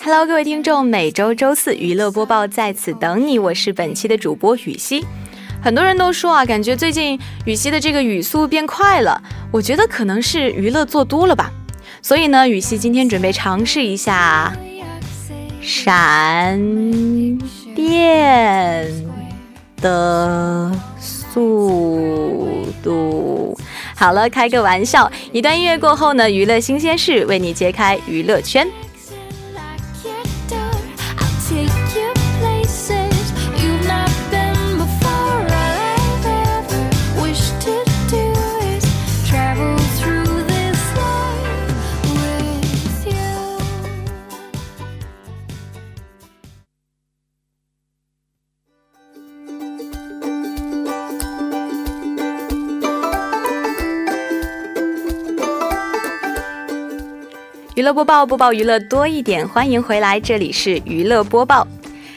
Hello，各位听众，每周周四娱乐播报在此等你，我是本期的主播雨熙。很多人都说啊，感觉最近雨熙的这个语速变快了，我觉得可能是娱乐做多了吧。所以呢，雨熙今天准备尝试一下闪电的速度。好了，开个玩笑。一段音乐过后呢，娱乐新鲜事为你揭开娱乐圈。娱乐播报，播报娱乐多一点，欢迎回来，这里是娱乐播报。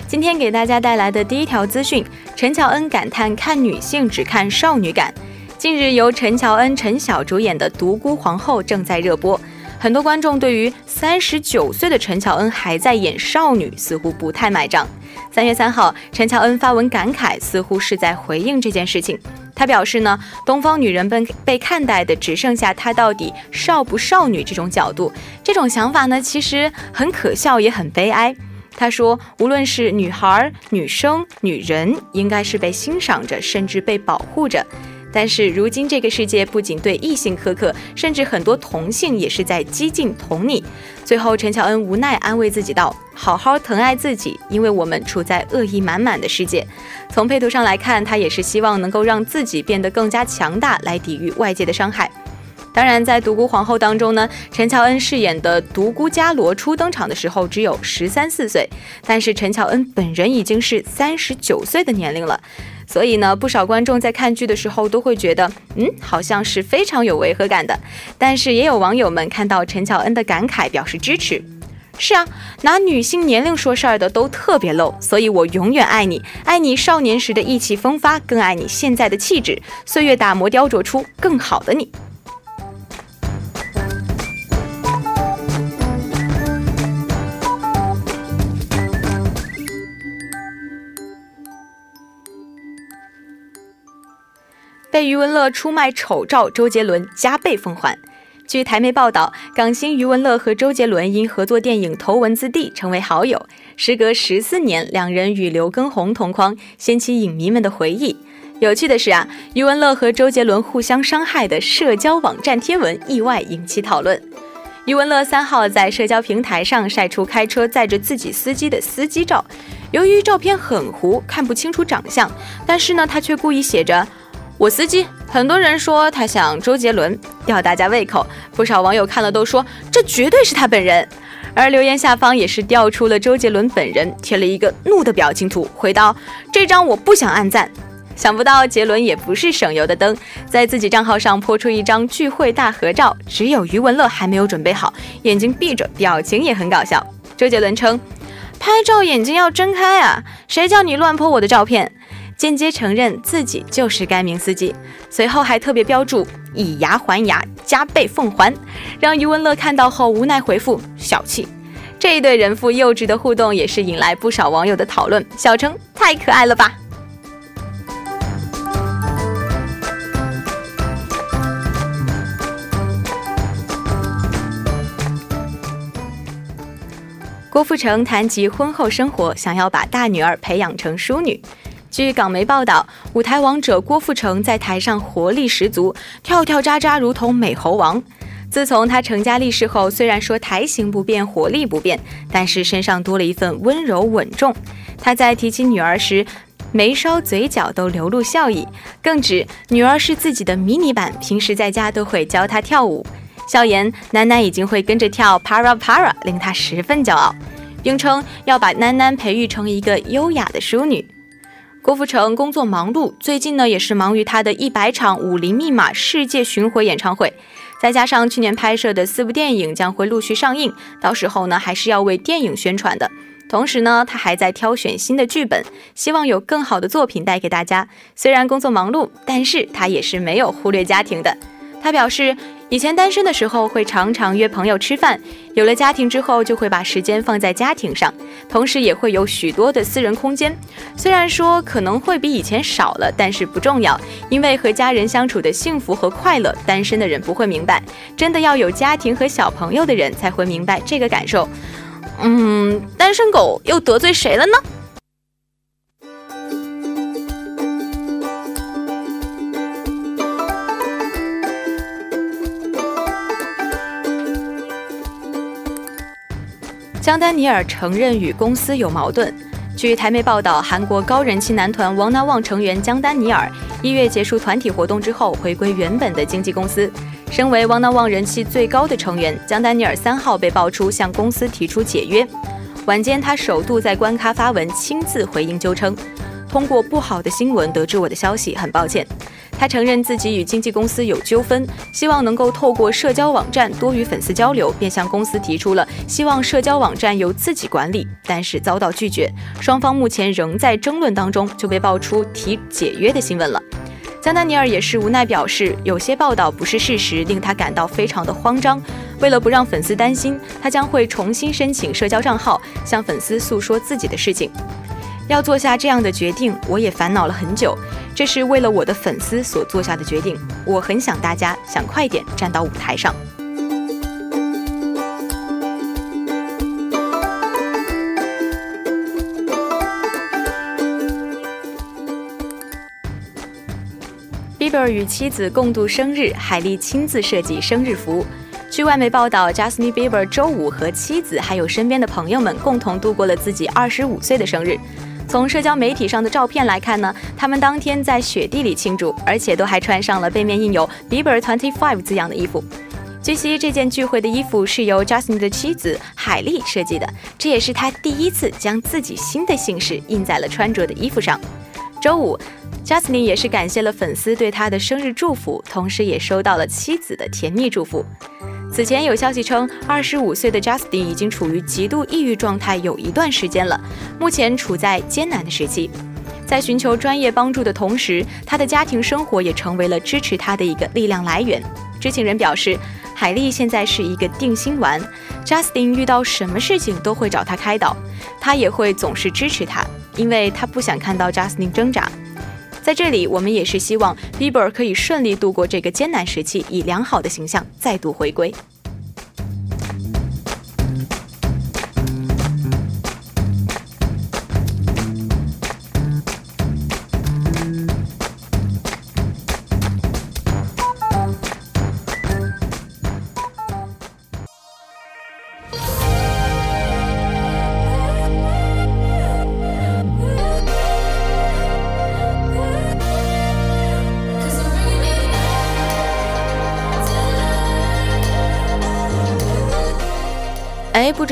今天给大家带来的第一条资讯：陈乔恩感叹看女性只看少女感。近日，由陈乔恩、陈晓主演的《独孤皇后》正在热播，很多观众对于三十九岁的陈乔恩还在演少女，似乎不太买账。三月三号，陈乔恩发文感慨，似乎是在回应这件事情。他表示呢，东方女人被被看待的只剩下她到底少不少女这种角度，这种想法呢，其实很可笑也很悲哀。他说，无论是女孩、女生、女人，应该是被欣赏着，甚至被保护着。但是如今这个世界不仅对异性苛刻，甚至很多同性也是在激进同你。最后，陈乔恩无奈安慰自己道：“好好疼爱自己，因为我们处在恶意满满的世界。”从配图上来看，他也是希望能够让自己变得更加强大，来抵御外界的伤害。当然，在独孤皇后当中呢，陈乔恩饰演的独孤伽罗初登场的时候只有十三四岁，但是陈乔恩本人已经是三十九岁的年龄了。所以呢，不少观众在看剧的时候都会觉得，嗯，好像是非常有违和感的。但是也有网友们看到陈乔恩的感慨，表示支持。是啊，拿女性年龄说事儿的都特别 low。所以我永远爱你，爱你少年时的意气风发，更爱你现在的气质。岁月打磨雕琢出更好的你。被余文乐出卖丑照，周杰伦加倍奉还。据台媒报道，港星余文乐和周杰伦因合作电影《头文字 D》成为好友。时隔十四年，两人与刘畊宏同框，掀起影迷们的回忆。有趣的是啊，余文乐和周杰伦互相伤害的社交网站贴文意外引起讨论。余文乐三号在社交平台上晒出开车载着自己司机的司机照，由于照片很糊，看不清楚长相，但是呢，他却故意写着。我司机，很多人说他像周杰伦，吊大家胃口。不少网友看了都说这绝对是他本人，而留言下方也是调出了周杰伦本人，贴了一个怒的表情图，回道：“这张我不想按赞。”想不到杰伦也不是省油的灯，在自己账号上泼出一张聚会大合照，只有余文乐还没有准备好，眼睛闭着，表情也很搞笑。周杰伦称：“拍照眼睛要睁开啊，谁叫你乱泼我的照片？”间接承认自己就是该名司机，随后还特别标注以牙还牙，加倍奉还，让余文乐看到后无奈回复小气。这一对人父幼稚的互动也是引来不少网友的讨论，小称太可爱了吧。郭富城谈及婚后生活，想要把大女儿培养成淑女。据港媒报道，舞台王者郭富城在台上活力十足，跳跳扎扎如同美猴王。自从他成家立室后，虽然说台型不变，活力不变，但是身上多了一份温柔稳重。他在提起女儿时，眉梢嘴角都流露笑意，更指女儿是自己的迷你版，平时在家都会教她跳舞。笑言囡囡已经会跟着跳 Para Para，令他十分骄傲，并称要把囡囡培育成一个优雅的淑女。郭富城工作忙碌，最近呢也是忙于他的一百场《武林密码》世界巡回演唱会，再加上去年拍摄的四部电影将会陆续上映，到时候呢还是要为电影宣传的。同时呢，他还在挑选新的剧本，希望有更好的作品带给大家。虽然工作忙碌，但是他也是没有忽略家庭的。他表示。以前单身的时候会常常约朋友吃饭，有了家庭之后就会把时间放在家庭上，同时也会有许多的私人空间。虽然说可能会比以前少了，但是不重要，因为和家人相处的幸福和快乐，单身的人不会明白，真的要有家庭和小朋友的人才会明白这个感受。嗯，单身狗又得罪谁了呢？姜丹尼尔承认与公司有矛盾。据台媒报道，韩国高人气男团王南旺成员姜丹尼尔一月结束团体活动之后，回归原本的经纪公司。身为王南旺人气最高的成员，姜丹尼尔三号被爆出向公司提出解约。晚间，他首度在官咖发文，亲自回应纠称：“通过不好的新闻得知我的消息，很抱歉。”他承认自己与经纪公司有纠纷，希望能够透过社交网站多与粉丝交流，便向公司提出了希望社交网站由自己管理，但是遭到拒绝。双方目前仍在争论当中，就被爆出提解约的新闻了。加丹尼尔也是无奈表示，有些报道不是事实，令他感到非常的慌张。为了不让粉丝担心，他将会重新申请社交账号，向粉丝诉说自己的事情。要做下这样的决定，我也烦恼了很久。这是为了我的粉丝所做下的决定。我很想大家，想快点站到舞台上。Bieber 与妻子共度生日，海莉亲自设计生日服。据外媒报道，Justin Bieber 周五和妻子还有身边的朋友们共同度过了自己二十五岁的生日。从社交媒体上的照片来看呢，他们当天在雪地里庆祝，而且都还穿上了背面印有 Bieber Twenty Five 字样的衣服。据悉，这件聚会的衣服是由 Justin 的妻子海莉设计的，这也是他第一次将自己新的姓氏印在了穿着的衣服上。周五，Justin 也是感谢了粉丝对他的生日祝福，同时也收到了妻子的甜蜜祝福。此前有消息称，二十五岁的 Justin 已经处于极度抑郁状态有一段时间了，目前处在艰难的时期。在寻求专业帮助的同时，他的家庭生活也成为了支持他的一个力量来源。知情人表示，海莉现在是一个定心丸，Justin 遇到什么事情都会找他开导，他也会总是支持他，因为他不想看到 Justin 挣扎。在这里，我们也是希望 Bieber 可以顺利度过这个艰难时期，以良好的形象再度回归。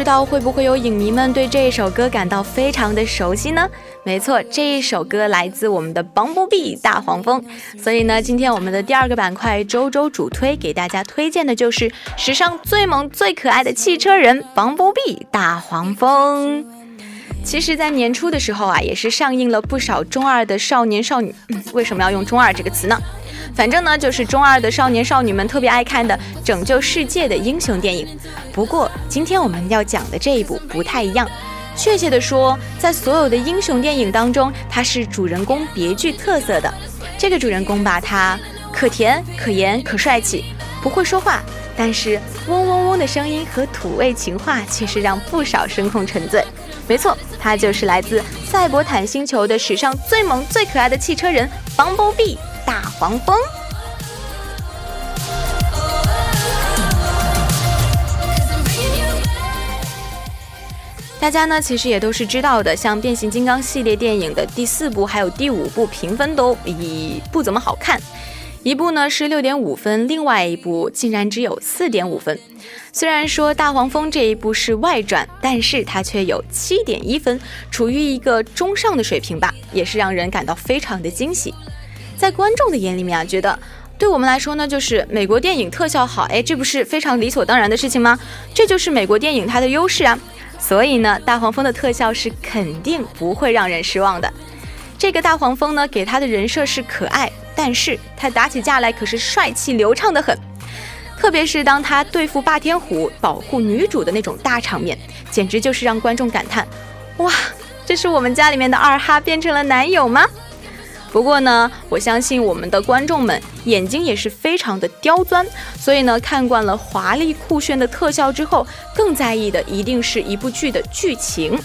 知道会不会有影迷们对这一首歌感到非常的熟悉呢？没错，这一首歌来自我们的 Bumblebee 大黄蜂。所以呢，今天我们的第二个板块周周主推给大家推荐的就是史上最萌最可爱的汽车人 Bumblebee 大黄蜂。其实，在年初的时候啊，也是上映了不少中二的少年少女。为什么要用中二这个词呢？反正呢，就是中二的少年少女们特别爱看的拯救世界的英雄电影。不过，今天我们要讲的这一部不太一样。确切的说，在所有的英雄电影当中，它是主人公别具特色的。这个主人公吧，他可甜可盐可帅气，不会说话，但是嗡嗡嗡的声音和土味情话却是让不少声控沉醉。没错，他就是来自赛博坦星球的史上最萌最可爱的汽车人 Bumblebee 大黄蜂。大家呢其实也都是知道的，像变形金刚系列电影的第四部还有第五部评分都以不怎么好看，一部呢是六点五分，另外一部竟然只有四点五分。虽然说大黄蜂这一部是外传，但是它却有七点一分，处于一个中上的水平吧，也是让人感到非常的惊喜。在观众的眼里面啊，觉得对我们来说呢，就是美国电影特效好，哎，这不是非常理所当然的事情吗？这就是美国电影它的优势啊。所以呢，大黄蜂的特效是肯定不会让人失望的。这个大黄蜂呢，给他的人设是可爱，但是他打起架来可是帅气流畅的很。特别是当他对付霸天虎、保护女主的那种大场面，简直就是让观众感叹：哇，这是我们家里面的二哈变成了男友吗？不过呢，我相信我们的观众们眼睛也是非常的刁钻，所以呢，看惯了华丽酷炫的特效之后，更在意的一定是一部剧的剧情。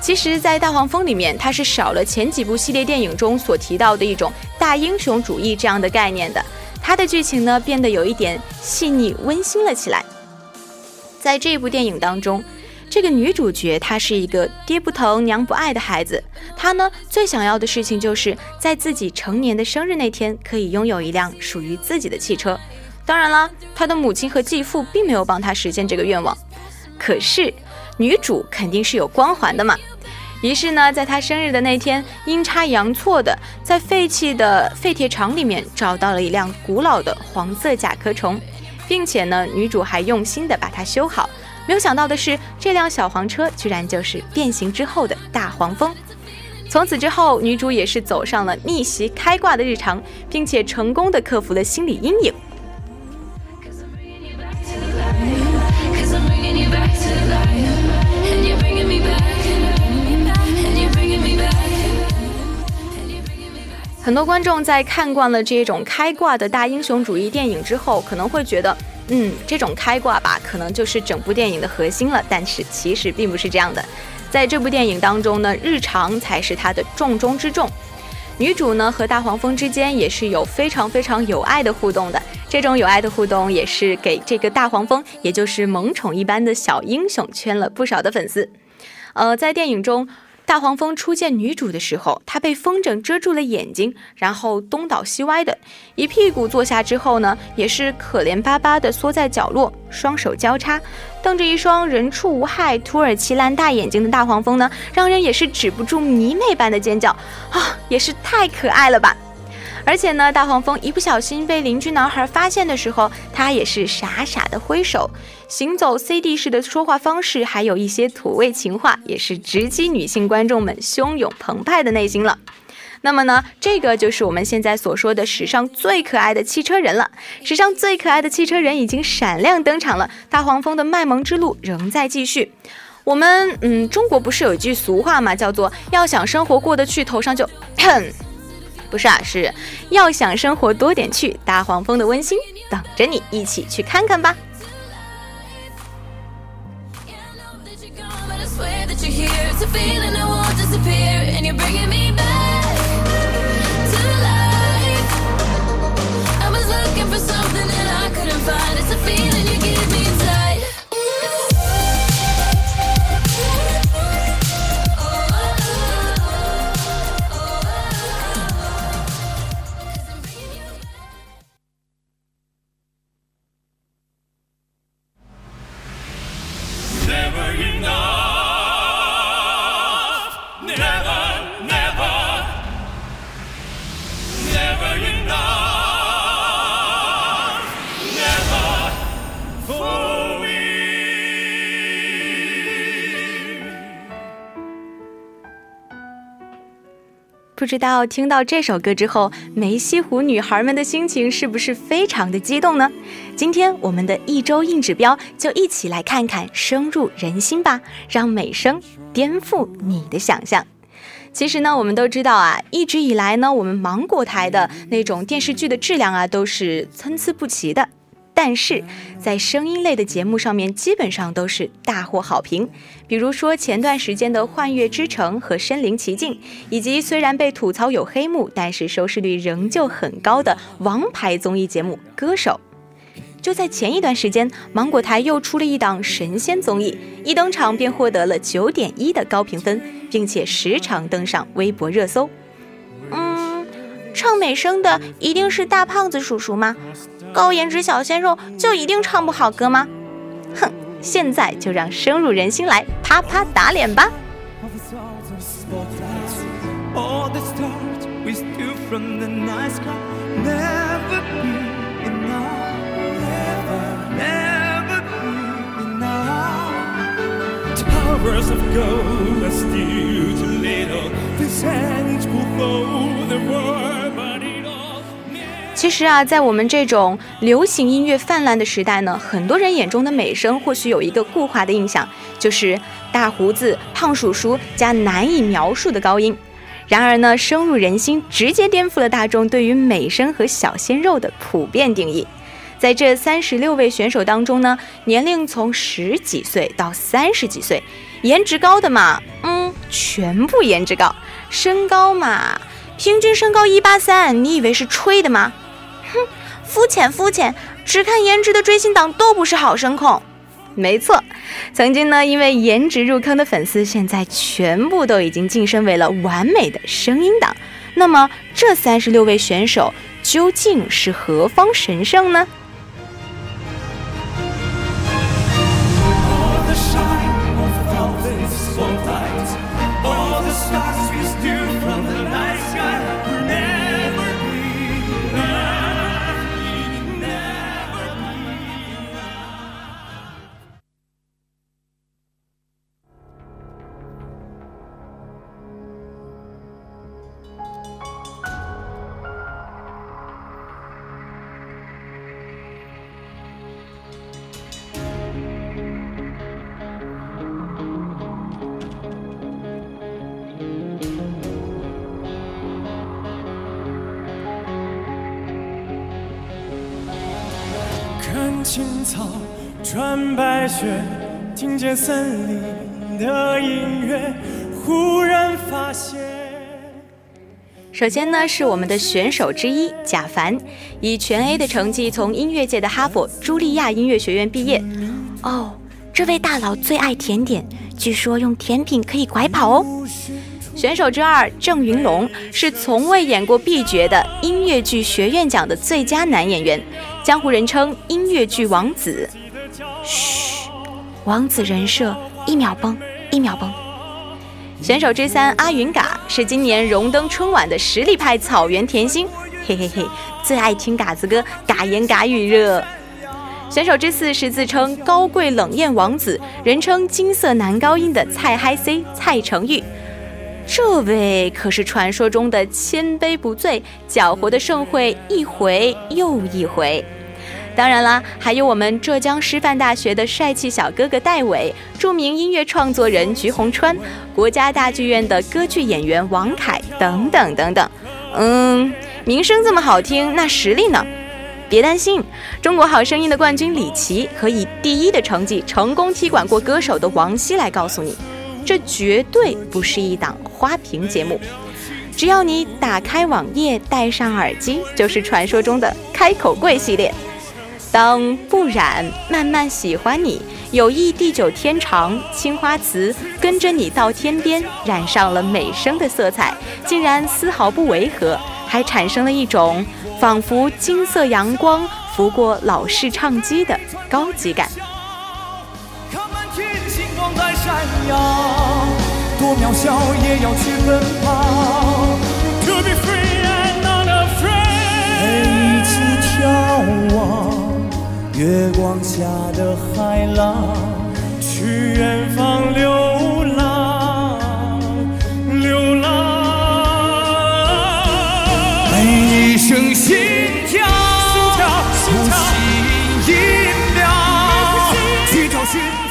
其实，在大黄蜂里面，它是少了前几部系列电影中所提到的一种大英雄主义这样的概念的，它的剧情呢变得有一点细腻温馨了起来。在这部电影当中。这个女主角她是一个爹不疼娘不爱的孩子，她呢最想要的事情就是在自己成年的生日那天可以拥有一辆属于自己的汽车。当然了，她的母亲和继父并没有帮她实现这个愿望。可是女主肯定是有光环的嘛，于是呢，在她生日的那天，阴差阳错的在废弃的废铁厂里面找到了一辆古老的黄色甲壳虫，并且呢，女主还用心的把它修好。没有想到的是，这辆小黄车居然就是变形之后的大黄蜂。从此之后，女主也是走上了逆袭开挂的日常，并且成功的克服了心理阴影。很多观众在看惯了这种开挂的大英雄主义电影之后，可能会觉得。嗯，这种开挂吧，可能就是整部电影的核心了。但是其实并不是这样的，在这部电影当中呢，日常才是它的重中之重。女主呢和大黄蜂之间也是有非常非常有爱的互动的，这种有爱的互动也是给这个大黄蜂，也就是萌宠一般的小英雄圈了不少的粉丝。呃，在电影中。大黄蜂初见女主的时候，它被风筝遮住了眼睛，然后东倒西歪的，一屁股坐下之后呢，也是可怜巴巴的缩在角落，双手交叉，瞪着一双人畜无害土耳其蓝大眼睛的大黄蜂呢，让人也是止不住迷妹般的尖叫啊，也是太可爱了吧！而且呢，大黄蜂一不小心被邻居男孩发现的时候，他也是傻傻的挥手，行走 CD 式的说话方式，还有一些土味情话，也是直击女性观众们汹涌澎湃的内心了。那么呢，这个就是我们现在所说的史上最可爱的汽车人了。史上最可爱的汽车人已经闪亮登场了，大黄蜂的卖萌之路仍在继续。我们嗯，中国不是有一句俗话嘛，叫做要想生活过得去，头上就。不是啊，是要想生活多点趣，大黄蜂的温馨等着你一起去看看吧。不知道听到这首歌之后，梅溪湖女孩们的心情是不是非常的激动呢？今天我们的一周硬指标就一起来看看，深入人心吧，让美声颠覆你的想象。其实呢，我们都知道啊，一直以来呢，我们芒果台的那种电视剧的质量啊，都是参差不齐的。但是在声音类的节目上面，基本上都是大获好评。比如说前段时间的《幻乐之城》和《身临其境》，以及虽然被吐槽有黑幕，但是收视率仍旧很高的王牌综艺节目《歌手》。就在前一段时间，芒果台又出了一档神仙综艺，一登场便获得了九点一的高评分，并且时常登上微博热搜。嗯，唱美声的一定是大胖子叔叔吗？高颜值小鲜肉就一定唱不好歌吗？哼，现在就让深入人心来啪啪打脸吧！其实啊，在我们这种流行音乐泛滥的时代呢，很多人眼中的美声或许有一个固化的印象，就是大胡子、胖叔叔加难以描述的高音。然而呢，深入人心，直接颠覆了大众对于美声和小鲜肉的普遍定义。在这三十六位选手当中呢，年龄从十几岁到三十几岁，颜值高的嘛，嗯，全部颜值高；身高嘛，平均身高一八三，你以为是吹的吗？肤浅肤浅，只看颜值的追星党都不是好声控。没错，曾经呢，因为颜值入坑的粉丝，现在全部都已经晋升为了完美的声音党。那么，这三十六位选手究竟是何方神圣呢？草穿白雪，听见森林的音乐，忽然发现。首先呢，是我们的选手之一贾凡，以全 A 的成绩从音乐界的哈佛茱莉亚音乐学院毕业。哦，这位大佬最爱甜点，据说用甜品可以拐跑哦。选手之二郑云龙是从未演过 B 角的音乐剧学院奖的最佳男演员。江湖人称音乐剧王子，嘘，王子人设一秒崩，一秒崩。选手之三阿云嘎是今年荣登春晚的实力派草原甜心，嘿嘿嘿，最爱听嘎子歌，嘎言嘎语热。选手之四是自称高贵冷艳王子，人称金色男高音的蔡嗨 C 蔡成玉。这位可是传说中的千杯不醉，搅和的盛会一回又一回。当然啦，还有我们浙江师范大学的帅气小哥哥戴伟，著名音乐创作人鞠红川，国家大剧院的歌剧演员王凯等等等等。嗯，名声这么好听，那实力呢？别担心，中国好声音的冠军李琦和以第一的成绩成功踢馆过歌手的王希来告诉你。这绝对不是一档花瓶节目，只要你打开网页，戴上耳机，就是传说中的开口跪系列。当不染慢慢喜欢你，有意地久天长，青花瓷跟着你到天边，染上了美声的色彩，竟然丝毫不违和，还产生了一种仿佛金色阳光拂过老式唱机的高级感。闪耀，多渺小也要去奔跑。To be free and not afraid。陪一起眺望月光下的海浪，去远方流浪，流浪。每一声心跳，不息一秒，去找寻。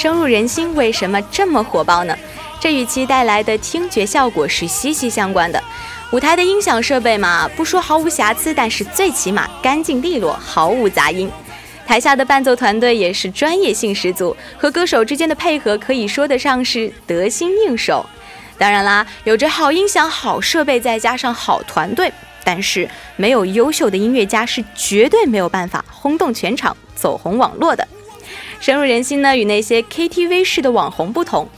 深入人心，为什么这么火爆呢？这与其带来的听觉效果是息息相关的。舞台的音响设备嘛，不说毫无瑕疵，但是最起码干净利落，毫无杂音。台下的伴奏团队也是专业性十足，和歌手之间的配合可以说得上是得心应手。当然啦，有着好音响、好设备，再加上好团队，但是没有优秀的音乐家是绝对没有办法轰动全场、走红网络的。深入人心呢，与那些 KTV 式的网红不同，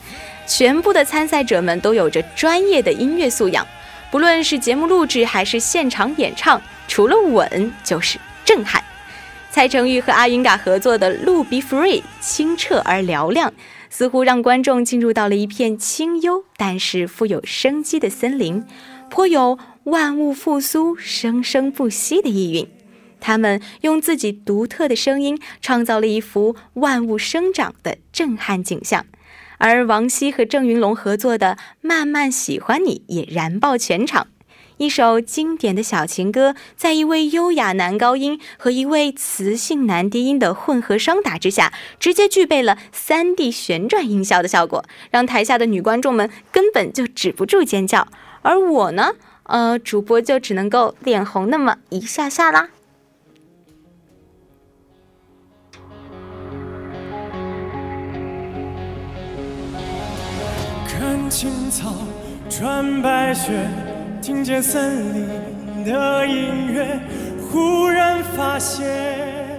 全部的参赛者们都有着专业的音乐素养。不论是节目录制还是现场演唱，除了稳就是震撼。蔡成玉和阿云嘎合作的《路 Be Free》清澈而嘹亮，似乎让观众进入到了一片清幽但是富有生机的森林，颇有万物复苏、生生不息的意蕴。他们用自己独特的声音，创造了一幅万物生长的震撼景象。而王晰和郑云龙合作的《慢慢喜欢你》也燃爆全场，一首经典的小情歌，在一位优雅男高音和一位磁性男低音的混合双打之下，直接具备了三 D 旋转音效的效果，让台下的女观众们根本就止不住尖叫。而我呢，呃，主播就只能够脸红那么一下下啦。青草穿白雪，听见森林的音乐，忽然发现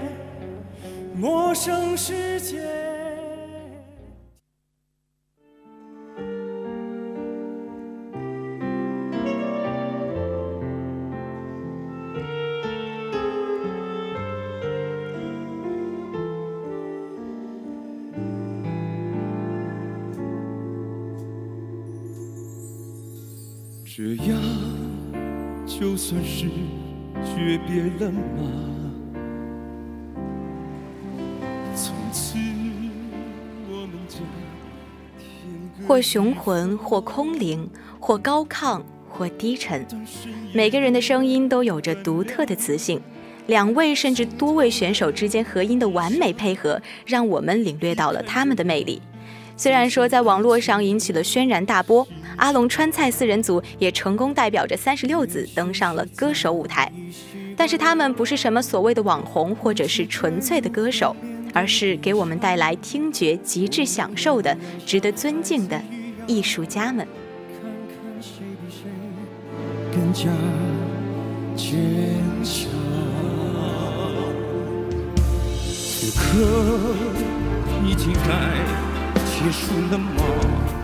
陌生世界。这样就算是诀别了吗？从此我们家或雄浑，或空灵，或高亢，或低沉，每个人的声音都有着独特的磁性。两位甚至多位选手之间合音的完美配合，让我们领略到了他们的魅力。虽然说在网络上引起了轩然大波，阿龙川菜四人组也成功代表着三十六子登上了歌手舞台，但是他们不是什么所谓的网红或者是纯粹的歌手，而是给我们带来听觉极致享受的、值得尊敬的艺术家们。此刻已经该。结束了吗？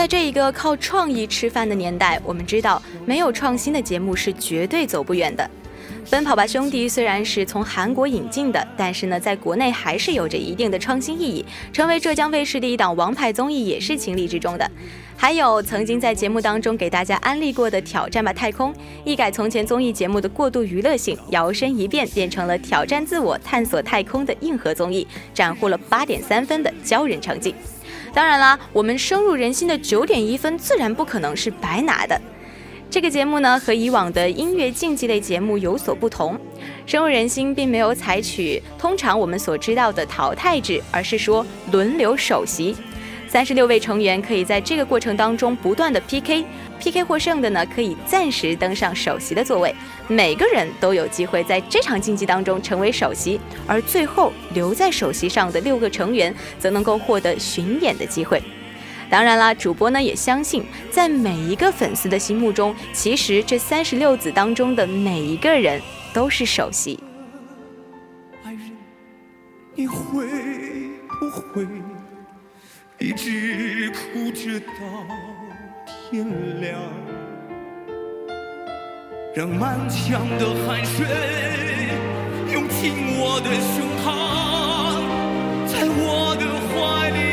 在这一个靠创意吃饭的年代，我们知道没有创新的节目是绝对走不远的。《奔跑吧兄弟》虽然是从韩国引进的，但是呢，在国内还是有着一定的创新意义，成为浙江卫视的一档王牌综艺也是情理之中的。还有曾经在节目当中给大家安利过的《挑战吧太空》，一改从前综艺节目的过度娱乐性，摇身一变变成了挑战自我、探索太空的硬核综艺，斩获了八点三分的骄人成绩。当然啦，我们深入人心的九点一分自然不可能是白拿的。这个节目呢，和以往的音乐竞技类节目有所不同，深入人心并没有采取通常我们所知道的淘汰制，而是说轮流首席。三十六位成员可以在这个过程当中不断的 PK PK 获胜的呢可以暂时登上首席的座位，每个人都有机会在这场竞技当中成为首席，而最后留在首席上的六个成员则能够获得巡演的机会。当然啦，主播呢也相信，在每一个粉丝的心目中，其实这三十六子当中的每一个人都是首席。爱人，你会不会？一直哭着到天亮，让满腔的汗水涌进我的胸膛，在我的怀里。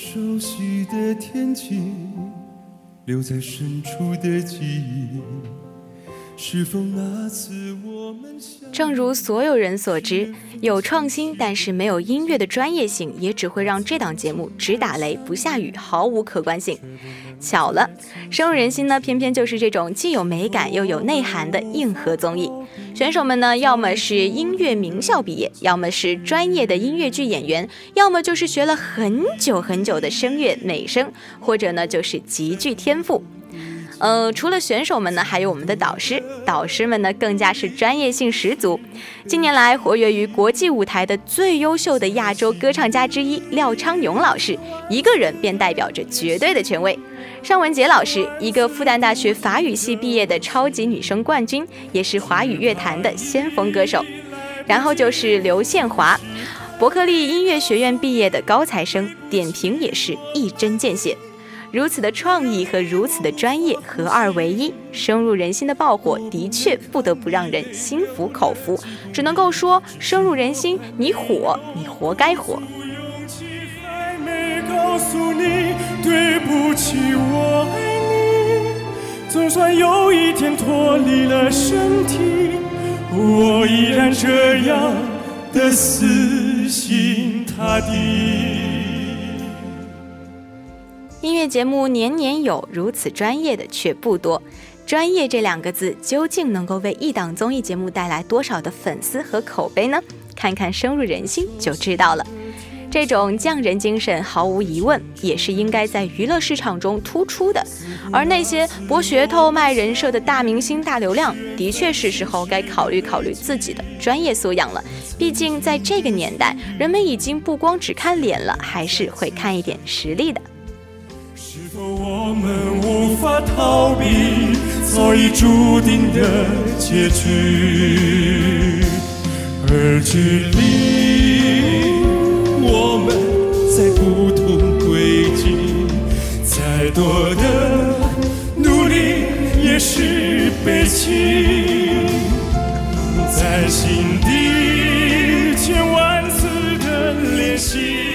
熟悉的天气，留在深处的记忆。是否那次我们正如所有人所知，有创新但是没有音乐的专业性，也只会让这档节目只打雷不下雨，毫无可观性。巧了，深入人心呢，偏偏就是这种既有美感又有内涵的硬核综艺。选手们呢，要么是音乐名校毕业，要么是专业的音乐剧演员，要么就是学了很久很久的声乐美声，或者呢就是极具天赋。呃，除了选手们呢，还有我们的导师，导师们呢更加是专业性十足。近年来活跃于国际舞台的最优秀的亚洲歌唱家之一廖昌永老师，一个人便代表着绝对的权威。尚雯婕老师，一个复旦大学法语系毕业的超级女声冠军，也是华语乐坛的先锋歌手。然后就是刘宪华，伯克利音乐学院毕业的高材生，点评也是一针见血。如此的创意和如此的专业合二为一，深入人心的爆火，的确不得不让人心服口服。只能够说，深入人心，你火，你活该火。诉你对不起，我爱你。总算有一天脱离了身体，我依然这样的死心塌地。音乐节目年年有，如此专业的却不多。专业这两个字究竟能够为一档综艺节目带来多少的粉丝和口碑呢？看看深入人心就知道了。这种匠人精神，毫无疑问也是应该在娱乐市场中突出的。而那些博噱头、卖人设的大明星、大流量，的确是时候该考虑考虑自己的专业素养了。毕竟在这个年代，人们已经不光只看脸了，还是会看一点实力的。是否我们无法逃避早已注定的结局，而距离在不同轨迹，再多的努力也是悲戚，在心底千万次的练习。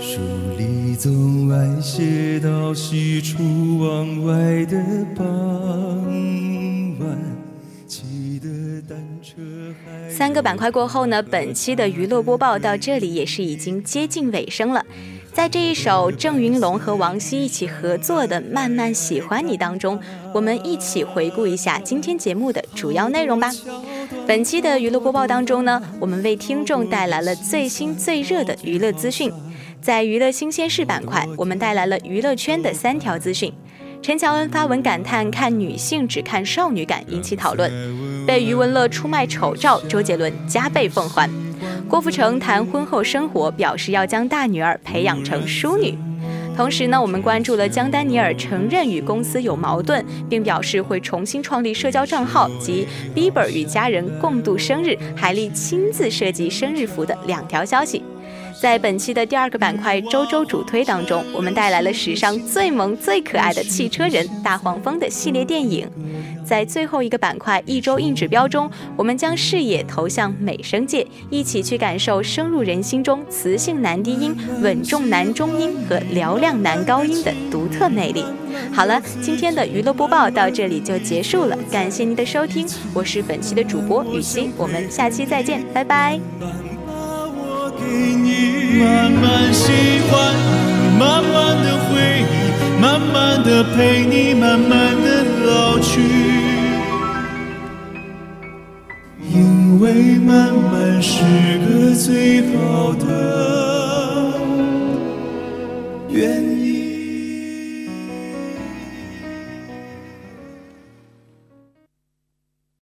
书里总爱写到西出望外的傍晚三个板块过后呢，本期的娱乐播报到这里也是已经接近尾声了。在这一首郑云龙和王晰一起合作的《慢慢喜欢你》当中，我们一起回顾一下今天节目的主要内容吧。本期的娱乐播报当中呢，我们为听众带来了最新最热的娱乐资讯。在娱乐新鲜事板块，我们带来了娱乐圈的三条资讯。陈乔恩发文感叹：“看女性只看少女感”，引起讨论。被余文乐出卖丑照，周杰伦加倍奉还。郭富城谈婚后生活，表示要将大女儿培养成淑女。同时呢，我们关注了江丹尼尔承认与公司有矛盾，并表示会重新创立社交账号及 Bieber 与家人共度生日，海莉亲自设计生日服的两条消息。在本期的第二个板块“周周主推”当中，我们带来了史上最萌最可爱的汽车人大黄蜂的系列电影。在最后一个板块“一周硬指标”中，我们将视野投向美声界，一起去感受深入人心中磁性男低音、稳重男中音和嘹亮男高音的独特魅力。好了，今天的娱乐播报到这里就结束了，感谢您的收听，我是本期的主播雨欣，我们下期再见，拜拜。慢慢喜欢你慢慢的回忆慢慢的陪你慢慢的老去。因为慢慢是个最好的愿